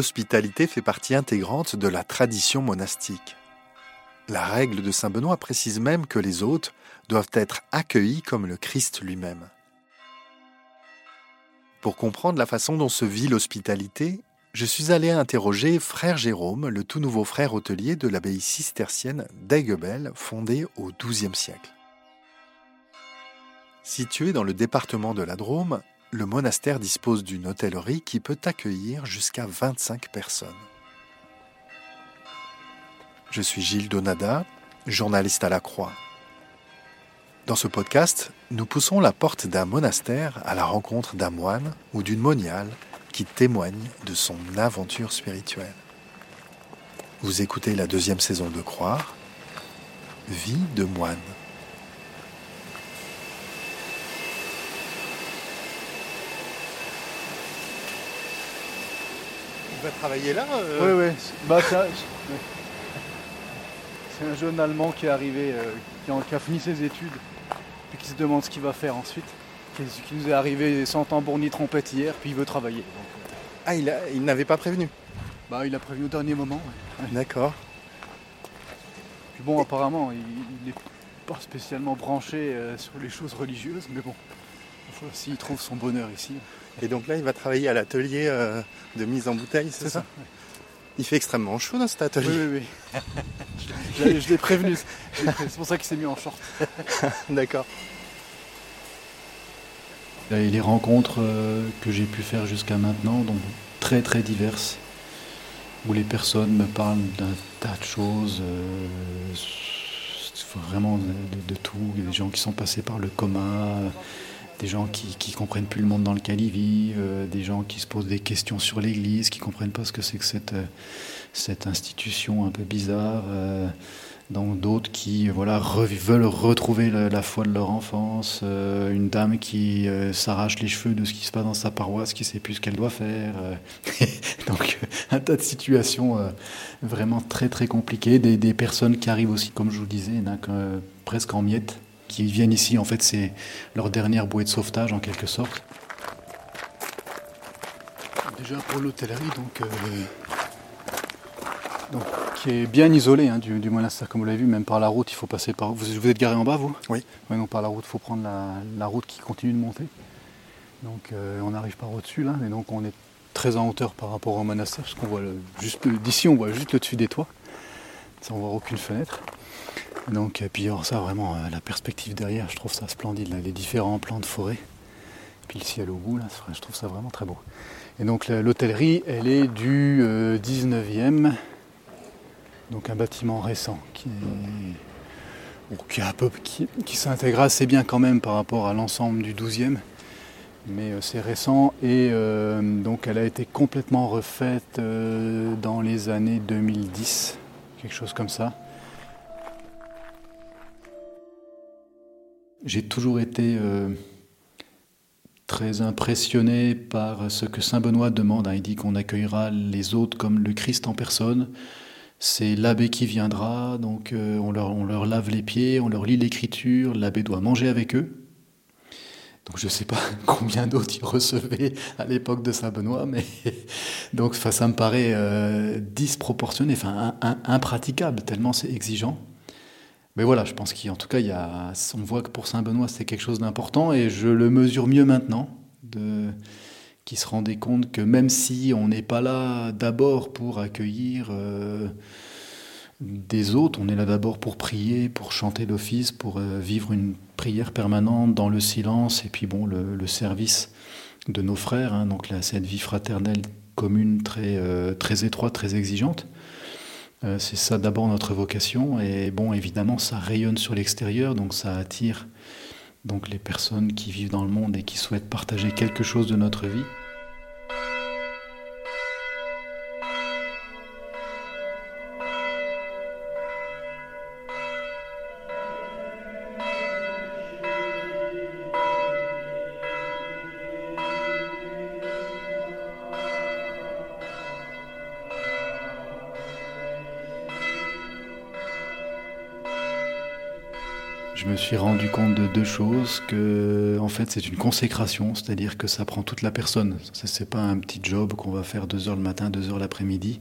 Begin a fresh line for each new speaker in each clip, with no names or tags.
L'hospitalité fait partie intégrante de la tradition monastique. La règle de Saint Benoît précise même que les hôtes doivent être accueillis comme le Christ lui-même. Pour comprendre la façon dont se vit l'hospitalité, je suis allé interroger frère Jérôme, le tout nouveau frère hôtelier de l'abbaye cistercienne d'Aiguebel, fondée au XIIe siècle. Situé dans le département de la Drôme, le monastère dispose d'une hôtellerie qui peut accueillir jusqu'à 25 personnes. Je suis Gilles Donada, journaliste à la Croix. Dans ce podcast, nous poussons la porte d'un monastère à la rencontre d'un moine ou d'une moniale qui témoigne de son aventure spirituelle. Vous écoutez la deuxième saison de Croire, Vie de moine.
Il va travailler là
Oui, oui. Bah, c'est un... un jeune Allemand qui est arrivé, euh, qui, a, qui, a, fini ses études, puis qui se demande ce qu'il va faire ensuite. Qui, qui, nous est arrivé sans tambour ni trompette hier, puis il veut travailler. Donc,
euh... Ah, il, il n'avait pas prévenu
Bah, il a prévenu au dernier moment.
Ouais. D'accord.
Puis bon, apparemment, il n'est pas spécialement branché euh, sur les choses religieuses, mais bon, s'il trouve son bonheur ici.
Et donc là, il va travailler à l'atelier euh, de mise en bouteille, c'est ça, ça ouais. Il fait extrêmement chaud dans cet atelier.
Oui, oui, oui. je l'ai prévenu. C'est pour ça qu'il s'est mis en short.
D'accord.
Et les rencontres euh, que j'ai pu faire jusqu'à maintenant, donc très très diverses, où les personnes me parlent d'un tas de choses, euh, vraiment de, de, tout. Il y a des gens qui sont passés par le coma, des gens qui ne comprennent plus le monde dans lequel ils vivent, euh, des gens qui se posent des questions sur l'Église, qui ne comprennent pas ce que c'est que cette, euh, cette institution un peu bizarre. Euh, donc d'autres qui voilà, veulent retrouver la, foi de leur enfance, une dame qui s'arrache les cheveux de ce qui se passe dans sa paroisse, qui sait plus ce qu'elle doit faire. donc un tas de situations vraiment très très compliquées, des, des, personnes qui arrivent aussi, comme je vous le disais, presque en miettes qui viennent ici, en fait, c'est leur dernière bouée de sauvetage en quelque sorte.
Déjà pour l'hôtellerie, donc, euh, donc, qui est bien isolé hein, du, du, monastère, comme vous l'avez vu, même par la route, il faut passer par. Vous, vous êtes garé en bas, vous?
Oui.
Oui, donc par la route, il faut prendre la, la, route qui continue de monter. Donc euh, on arrive par au-dessus là, et donc on est très en hauteur par rapport au monastère, parce qu'on voit le, juste d'ici, on voit juste le dessus des toits. Ça, on voit aucune fenêtre. Donc, et puis alors ça, vraiment, euh, la perspective derrière, je trouve ça splendide, là, les différents plans de forêt. Puis le ciel au bout, là, je trouve ça vraiment très beau. Et donc l'hôtellerie, elle est du euh, 19e, donc un bâtiment récent qui, est, qui, qui, s'intègre assez bien quand même par rapport à l'ensemble du 12e. Mais euh, c'est récent et euh, donc elle a été complètement refaite euh, dans les années 2010, quelque chose comme ça.
J'ai toujours été euh, très impressionné par ce que Saint Benoît demande. Il dit qu'on accueillera les autres comme le Christ en personne. C'est l'abbé qui viendra, donc euh, on, leur, lave les pieds, on leur lit l'écriture, l'abbé doit manger avec eux. Donc je ne sais pas combien d'autres il recevait à l'époque de Saint Benoît, mais ça me paraît euh, disproportionné, enfin impraticable, tellement c'est exigeant. Mais voilà, je pense qu'en tout cas, on voit que pour Saint-Benoît, c'était quelque chose d'important et je le mesure mieux maintenant, qui se rendait compte que même si on n'est pas là d'abord pour accueillir euh, des autres. On est là d'abord pour prier, pour chanter l'office, pour euh, vivre une prière permanente dans le silence et puis bon le, service de nos frères. Hein. donc cette vie fraternelle commune très euh, très étroite, très exigeante. Euh, c'est ça d'abord notre vocation et bon évidemment ça rayonne sur l'extérieur donc ça attire donc les personnes qui vivent dans le monde et qui souhaitent partager quelque chose de notre vie. Suis rendu compte de deux choses que en fait c'est une consécration, c'est-à-dire que ça prend toute la personne. Ce n'est pas un petit job qu'on va faire deux heures le matin, deux heures l'après-midi.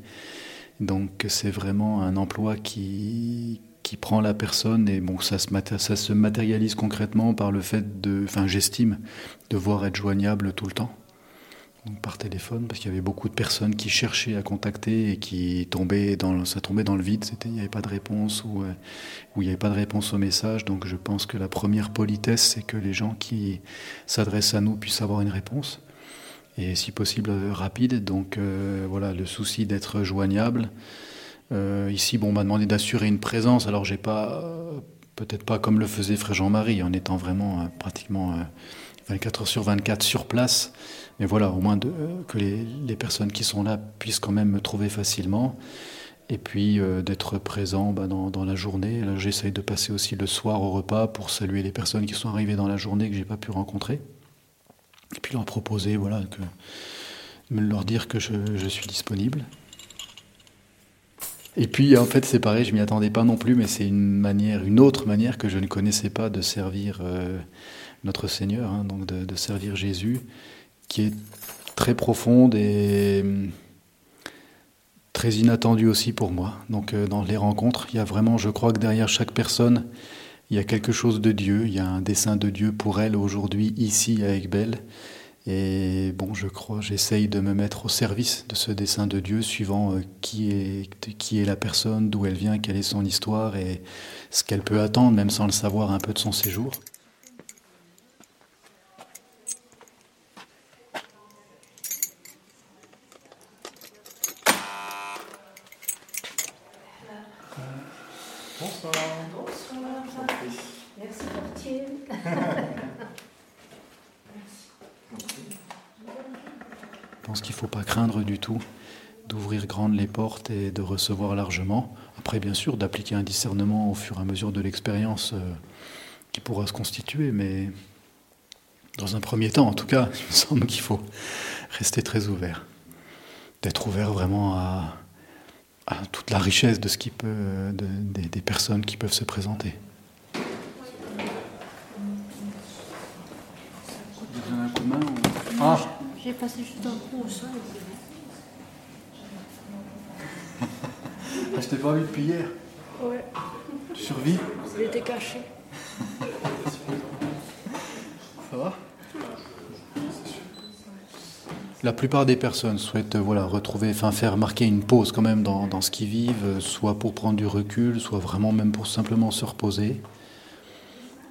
Donc c'est vraiment un emploi qui qui prend la personne et bon ça se ça se matérialise concrètement par le fait de, enfin j'estime, devoir être joignable tout le temps par téléphone parce qu'il y avait beaucoup de personnes qui cherchaient à contacter et qui tombaient dans ça tombait dans le vide. C'était il n'y avait pas de réponse ou euh, il n'y avait pas de réponse au message. Donc je pense que la première politesse c'est que les gens qui s'adressent à nous puissent avoir une réponse et si possible euh, rapide. Donc euh, voilà le souci d'être joignable. Ici bon on m'a demandé d'assurer une présence. Alors j'ai pas peut-être pas comme le faisait frère Jean-Marie en étant vraiment pratiquement 24 heures sur 24 sur place mais voilà, au moins de, que les, personnes qui sont là puissent quand même me trouver facilement. Et puis euh, d'être présent bah, dans, la journée. J'essaye de passer aussi le soir au repas pour saluer les personnes qui sont arrivées dans la journée que j'ai pas pu rencontrer. Et puis leur proposer, voilà, leur dire que je, suis disponible. Et puis en fait c'est pareil, je m'y attendais pas non plus, mais c'est une manière, une autre manière que je ne connaissais pas de servir euh, notre Seigneur, hein, donc de, servir Jésus qui est très profonde et hum, très inattendue aussi pour moi. Donc euh, dans les rencontres, il y a vraiment, je crois que derrière chaque personne, il y a quelque chose de Dieu, il y a un dessin de Dieu pour elle aujourd'hui, ici avec Belle. Et bon, je crois, j'essaye de me mettre au service de ce dessin de Dieu, suivant euh, qui, est, qui est la personne, d'où elle vient, quelle est son histoire et ce qu'elle peut attendre, même sans le savoir, un peu de son séjour. du tout d'ouvrir grandes les portes et de recevoir largement. Après, bien sûr, d'appliquer un discernement au fur et à mesure de l'expérience euh, qui pourra se constituer, mais dans un premier temps, en tout cas, il me semble qu'il faut rester très ouvert, d'être ouvert vraiment à, toute la richesse de ce qui peut, des personnes qui peuvent se présenter.
Ah. J'ai passé juste un coup au sol.
je t'ai pas vu depuis hier.
Ouais.
Tu survis?
Il était caché.
Ça va la plupart des personnes souhaitent voilà, retrouver, faire marquer une pause quand même dans, ce qu'ils vivent, soit pour prendre du recul, soit vraiment même pour simplement se reposer,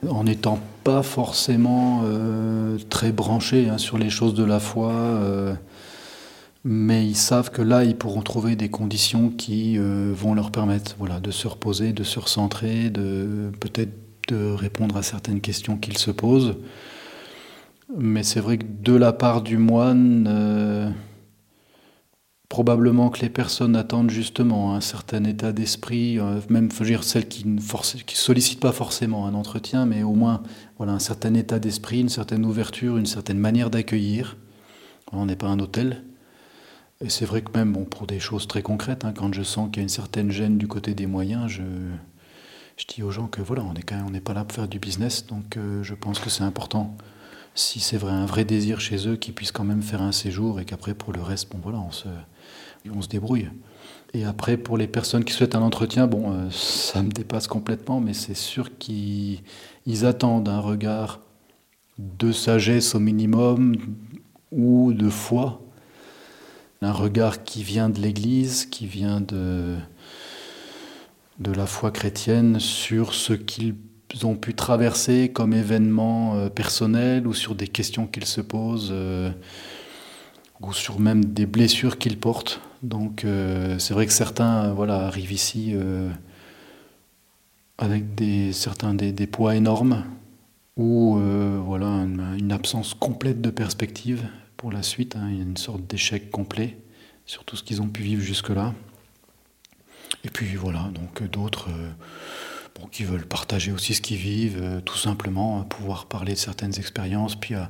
en n'étant pas forcément euh, très branchés hein, sur les choses de la foi. Euh, mais ils savent que là, ils pourront trouver des conditions qui euh, vont leur permettre de se reposer, de se recentrer, de peut-être de répondre à certaines questions qu'ils se posent. Mais c'est vrai que de la part du moine, euh, probablement que les personnes attendent justement un certain état d'esprit, euh, même celles qui ne qui sollicitent pas forcément un entretien, mais au moins voilà un certain état d'esprit, une certaine ouverture, une certaine manière d'accueillir. On n'est pas un hôtel. Et c'est vrai que même bon, pour des choses très concrètes, hein, quand je sens qu'il y a une certaine gêne du côté des moyens, je, dis aux gens que voilà, on n'est pas là pour faire du business, donc euh, je pense que c'est important, si c'est vrai un vrai désir chez eux, qu'ils puissent quand même faire un séjour et qu'après pour le reste, bon voilà, on se, on se débrouille. Et après pour les personnes qui souhaitent un entretien, bon, euh, ça me dépasse complètement, mais c'est sûr qu'ils attendent un regard de sagesse au minimum ou de foi un regard qui vient de l'Église, qui vient de
de la foi chrétienne sur ce qu'ils ont pu traverser comme événements euh, personnels ou sur des questions qu'ils se posent euh, ou sur même des blessures qu'ils portent. Donc euh, c'est vrai que certains voilà, arrivent ici avec des, certains des, poids énormes ou voilà, une, absence complète de perspective pour la suite. Hein. Il y a une sorte d'échec complet sur tout ce qu'ils ont pu vivre jusque-là. Et puis voilà, donc d'autres qui veulent partager aussi ce qu'ils vivent, euh, tout simplement pouvoir parler de certaines expériences, puis euh,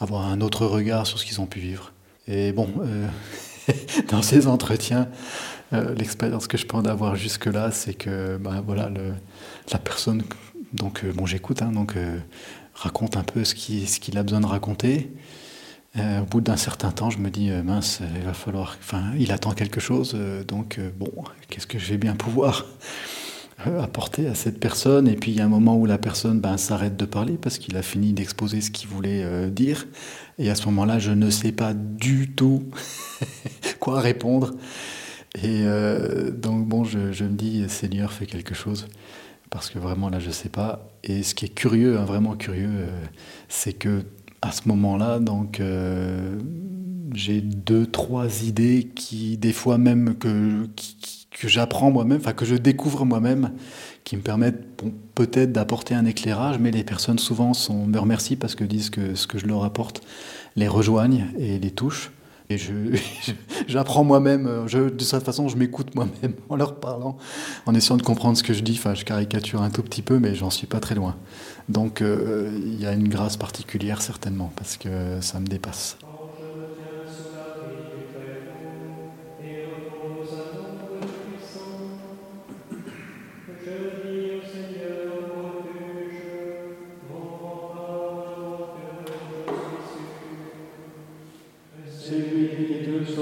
avoir un autre regard sur ce qu'ils ont pu vivre. Et bon, euh, dans ces entretiens, l'expérience que je peux en avoir jusque-là, c'est que ben, voilà, la personne, donc bon, j'écoute, hein, donc raconte un peu ce qu'il ce qu'il a besoin de raconter. au bout d'un certain temps, je me dis mince, il va falloir, enfin, il attend quelque chose, donc bon, qu'est-ce que je vais bien pouvoir apporter à cette personne. Et puis il y a un moment où la personne ben, s'arrête de parler parce qu'il a fini d'exposer ce qu'il voulait euh, dire. Et à ce moment-là, je ne sais pas du tout quoi répondre. Et euh, donc bon, je, me dis, Seigneur, fais quelque chose. Parce que vraiment là, je ne sais pas. Et ce qui est curieux, hein, vraiment curieux, euh, c'est que à ce moment-là, donc j'ai deux, trois idées qui, des fois même que, que j'apprends moi-même, enfin que je découvre moi-même, qui me permettent peut-être d'apporter un éclairage, mais les personnes souvent sont, me remercient parce que disent que ce que je leur apporte les rejoignent et les touche. Et j'apprends moi-même, de cette façon je m'écoute moi-même en leur parlant, en essayant de comprendre ce que je dis. Enfin, je caricature un tout petit peu, mais j'en suis pas très loin. Donc euh, il y a une grâce particulière certainement, parce que ça me dépasse.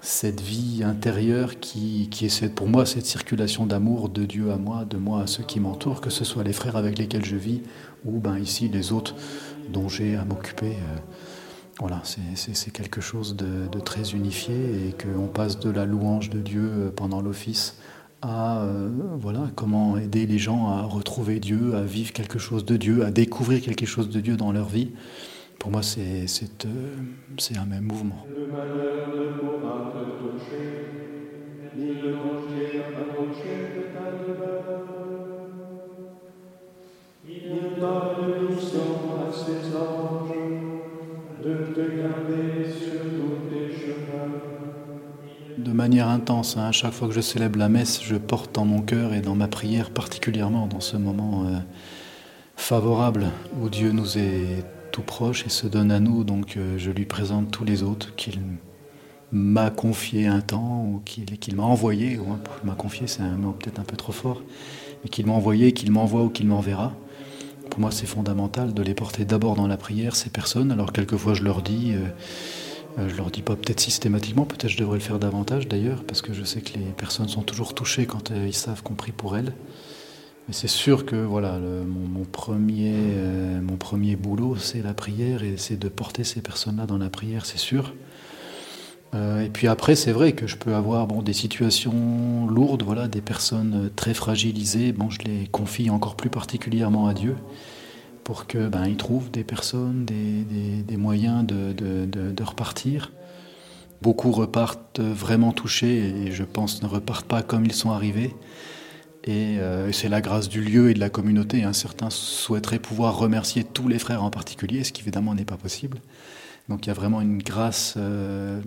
cette vie intérieure qui, qui est pour moi cette circulation d'amour de Dieu à moi, de moi à ceux qui m'entourent, que ce soit les frères avec lesquels je vis ou ben ici les autres dont j'ai à m'occuper. Euh, voilà, c'est quelque chose de, de, très unifié et qu'on passe de la louange de Dieu euh, pendant l'office à euh, voilà, comment aider les gens à retrouver Dieu, à vivre quelque chose de Dieu, à découvrir quelque chose de Dieu dans leur vie. Pour moi, c'est un même mouvement. De manière intense, hein. à chaque fois que je célèbre la messe, je porte dans mon cœur et dans ma prière, particulièrement dans ce moment euh, favorable où Dieu nous est tout proche et se donne à nous, donc euh, je lui présente tous les autres qu'il m'a confié un temps ou qu'il m'a envoyé, ou m'a confié c'est un mot peut-être un peu trop fort, mais qu'il m'a envoyé, qu'il m'envoie ou qu'il m'enverra. Pour moi, c'est fondamental de les porter d'abord dans la prière, ces personnes. Alors, quelquefois, je leur dis, euh, euh, je leur dis pas peut-être systématiquement, peut-être je devrais le faire davantage d'ailleurs, parce que je sais que les personnes sont toujours touchées quand euh, ils savent qu'on prie pour elles. Mais c'est sûr que voilà, mon, premier, mon premier boulot, c'est la prière et c'est de porter ces personnes-là dans la prière, c'est sûr. et puis après, c'est vrai que je peux avoir bon, des situations lourdes, voilà, des personnes très fragilisées. Bon, je les confie encore plus particulièrement à Dieu pour qu'ils ben, trouvent des personnes, des, moyens de, repartir. Beaucoup repartent vraiment touchés et je pense ne repartent pas comme ils sont arrivés. Et euh, c'est la grâce du lieu et de la communauté. Hein. Certains souhaiteraient pouvoir remercier tous les frères en particulier, ce qui évidemment n'est pas possible. Donc il y a vraiment une grâce. Euh,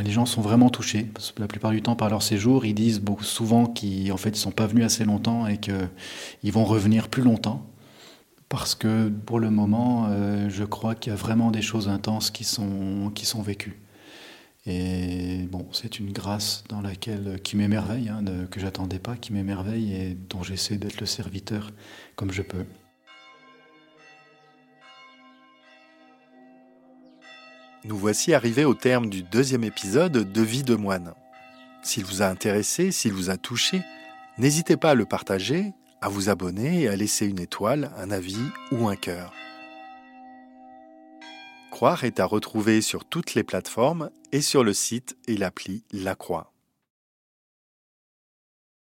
les gens sont vraiment touchés. La plupart du temps, par leur séjour, ils disent souvent qu'ils en fait, sont pas venus assez longtemps et qu'ils vont revenir plus longtemps parce que pour le moment, euh, je crois qu'il y a vraiment des choses intenses qui sont vécues. Et bon, c'est une grâce dans laquelle, qui m'émerveille, hein, que j'attendais pas, qui m'émerveille et dont j'essaie d'être le serviteur comme je peux.
Nous voici arrivés au terme du deuxième épisode de Vie de moine. S'il vous a intéressé, s'il vous a touché, n'hésitez pas à le partager, à vous abonner et à laisser une étoile, un avis ou un cœur. Croire est à retrouver sur toutes les plateformes et sur le site et l'appli La Croix.